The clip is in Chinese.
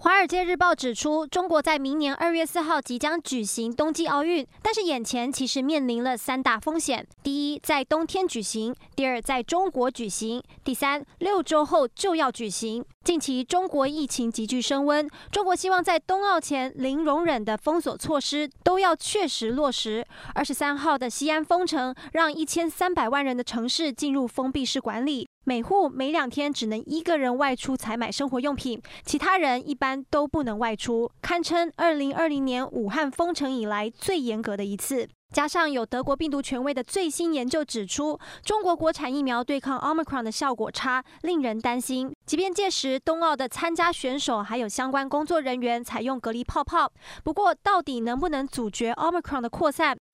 华尔街日报》指出，中国在明年二月四号即将举行冬季奥运，但是眼前其实面临了三大风险：第一，在冬天举行；第二，在中国举行；第三，六周后就要举行。近期中国疫情急剧升温，中国希望在冬奥前零容忍的封锁措施都要确实落实。二十三号的西安封城，让一千三百万人的城市进入封闭式管理。每户每两天只能一个人外出采买生活用品，其他人一般都不能外出，堪称二零二零年武汉封城以来最严格的一次。加上有德国病毒权威的最新研究指出，中国国产疫苗对抗 Omicron 的效果差，令人担心。即便届时冬奥的参加选手还有相关工作人员采用隔离泡泡，不过到底能不能阻绝 Omicron 的扩散，